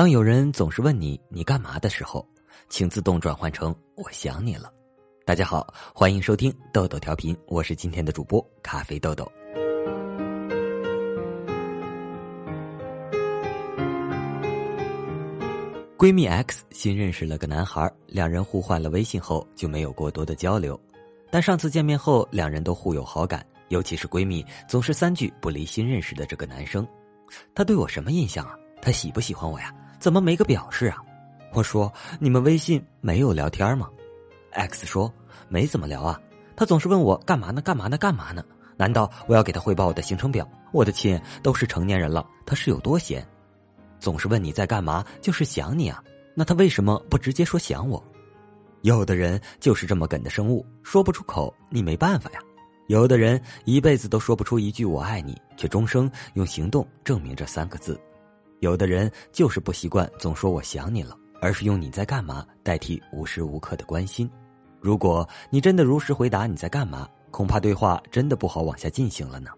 当有人总是问你你干嘛的时候，请自动转换成我想你了。大家好，欢迎收听豆豆调频，我是今天的主播咖啡豆豆。闺蜜 X 新认识了个男孩，两人互换了微信后就没有过多的交流，但上次见面后，两人都互有好感，尤其是闺蜜总是三句不离新认识的这个男生，他对我什么印象啊？他喜不喜欢我呀？怎么没个表示啊？我说你们微信没有聊天吗？X 说没怎么聊啊。他总是问我干嘛呢？干嘛呢？干嘛呢？难道我要给他汇报我的行程表？我的亲，都是成年人了，他是有多闲？总是问你在干嘛，就是想你啊。那他为什么不直接说想我？有的人就是这么梗的生物，说不出口，你没办法呀。有的人一辈子都说不出一句我爱你，却终生用行动证明这三个字。有的人就是不习惯总说我想你了，而是用你在干嘛代替无时无刻的关心。如果你真的如实回答你在干嘛，恐怕对话真的不好往下进行了呢。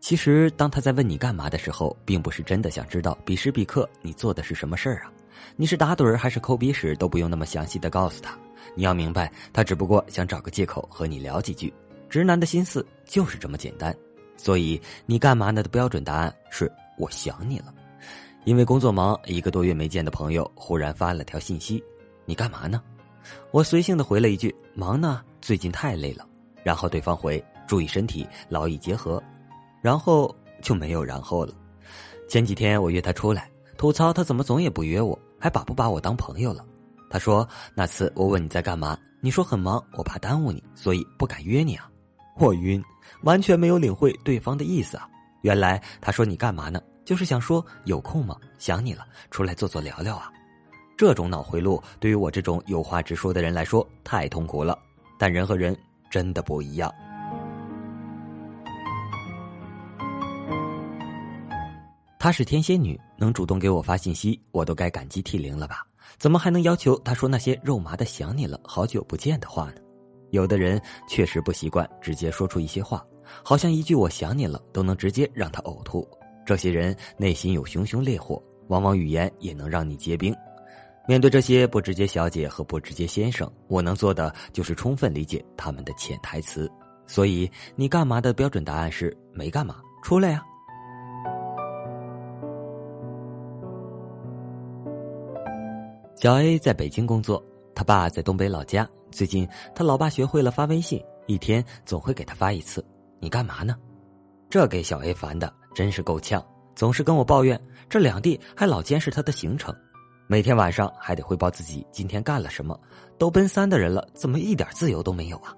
其实，当他在问你干嘛的时候，并不是真的想知道彼时彼刻你做的是什么事儿啊。你是打盹儿还是抠鼻屎，都不用那么详细的告诉他。你要明白，他只不过想找个借口和你聊几句。直男的心思就是这么简单，所以你干嘛呢的标准答案是我想你了。因为工作忙，一个多月没见的朋友忽然发了条信息：“你干嘛呢？”我随性的回了一句：“忙呢，最近太累了。”然后对方回：“注意身体，劳逸结合。”然后就没有然后了。前几天我约他出来，吐槽他怎么总也不约我，还把不把我当朋友了。他说：“那次我问你在干嘛，你说很忙，我怕耽误你，所以不敢约你啊。”我晕，完全没有领会对方的意思啊！原来他说你干嘛呢？就是想说有空吗？想你了，出来坐坐聊聊啊！这种脑回路对于我这种有话直说的人来说太痛苦了。但人和人真的不一样。她是天蝎女，能主动给我发信息，我都该感激涕零了吧？怎么还能要求她说那些肉麻的想你了，好久不见的话呢？有的人确实不习惯直接说出一些话，好像一句“我想你了”都能直接让他呕吐。这些人内心有熊熊烈火，往往语言也能让你结冰。面对这些不直接小姐和不直接先生，我能做的就是充分理解他们的潜台词。所以，你干嘛的标准答案是没干嘛，出来呀。小 A 在北京工作，他爸在东北老家。最近，他老爸学会了发微信，一天总会给他发一次。你干嘛呢？这给小 A 烦的真是够呛，总是跟我抱怨这两地还老监视他的行程，每天晚上还得汇报自己今天干了什么。都奔三的人了，怎么一点自由都没有啊？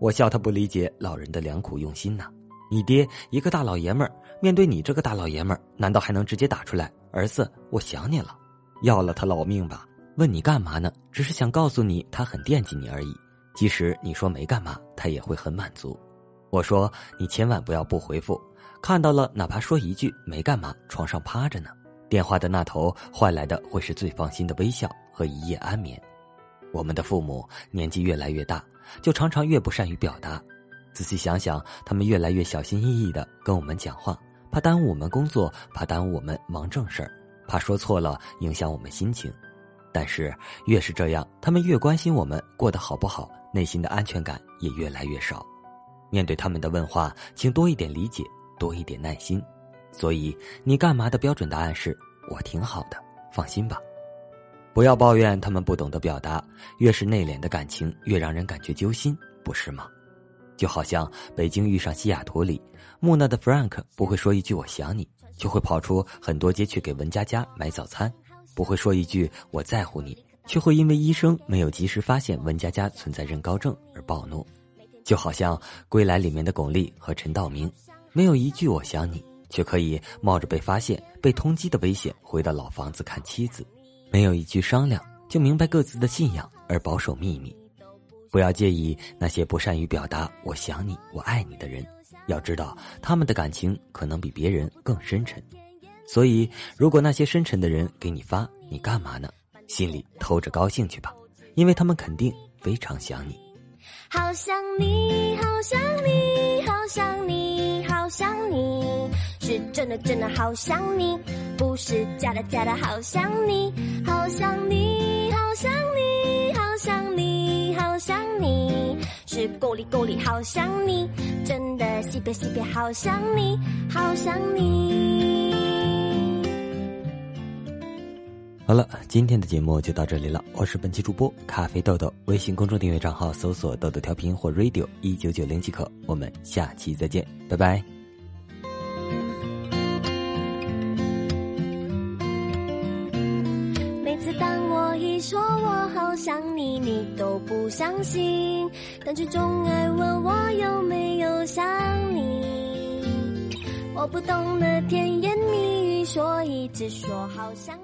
我笑他不理解老人的良苦用心呢。你爹一个大老爷们儿，面对你这个大老爷们儿，难道还能直接打出来“儿子，我想你了”，要了他老命吧？问你干嘛呢？只是想告诉你，他很惦记你而已。即使你说没干嘛，他也会很满足。我说你千万不要不回复，看到了哪怕说一句没干嘛，床上趴着呢。电话的那头换来的会是最放心的微笑和一夜安眠。我们的父母年纪越来越大，就常常越不善于表达。仔细想想，他们越来越小心翼翼的跟我们讲话，怕耽误我们工作，怕耽误我们忙正事儿，怕说错了影响我们心情。但是越是这样，他们越关心我们过得好不好，内心的安全感也越来越少。面对他们的问话，请多一点理解，多一点耐心。所以你干嘛的标准答案是我挺好的，放心吧。不要抱怨他们不懂得表达，越是内敛的感情越让人感觉揪心，不是吗？就好像北京遇上西雅图里，木讷的 Frank 不会说一句我想你，就会跑出很多街去给文佳佳买早餐。不会说一句“我在乎你”，却会因为医生没有及时发现文佳佳存在妊高症而暴怒，就好像《归来》里面的巩俐和陈道明，没有一句“我想你”，却可以冒着被发现、被通缉的危险回到老房子看妻子，没有一句商量就明白各自的信仰而保守秘密。不要介意那些不善于表达“我想你”“我爱你”的人，要知道他们的感情可能比别人更深沉。所以，如果那些深沉的人给你发，你干嘛呢？心里偷着高兴去吧，因为他们肯定非常想你。好想你，好想你，好想你，好想你。是真的真的好想你，不是假的假的好想你，好想你，好想你，好想你，好想你，是够力够力好想你，真的西北西北好想你，好想你。好了，今天的节目就到这里了。我是本期主播咖啡豆豆，微信公众订阅账号搜索“豆豆调频”或 “radio 一九九零”即可。我们下期再见，拜拜。每次当我一说我好想你，你都不相信，但却总爱问我有没有想你。我不懂得甜言蜜语，所以只说好想。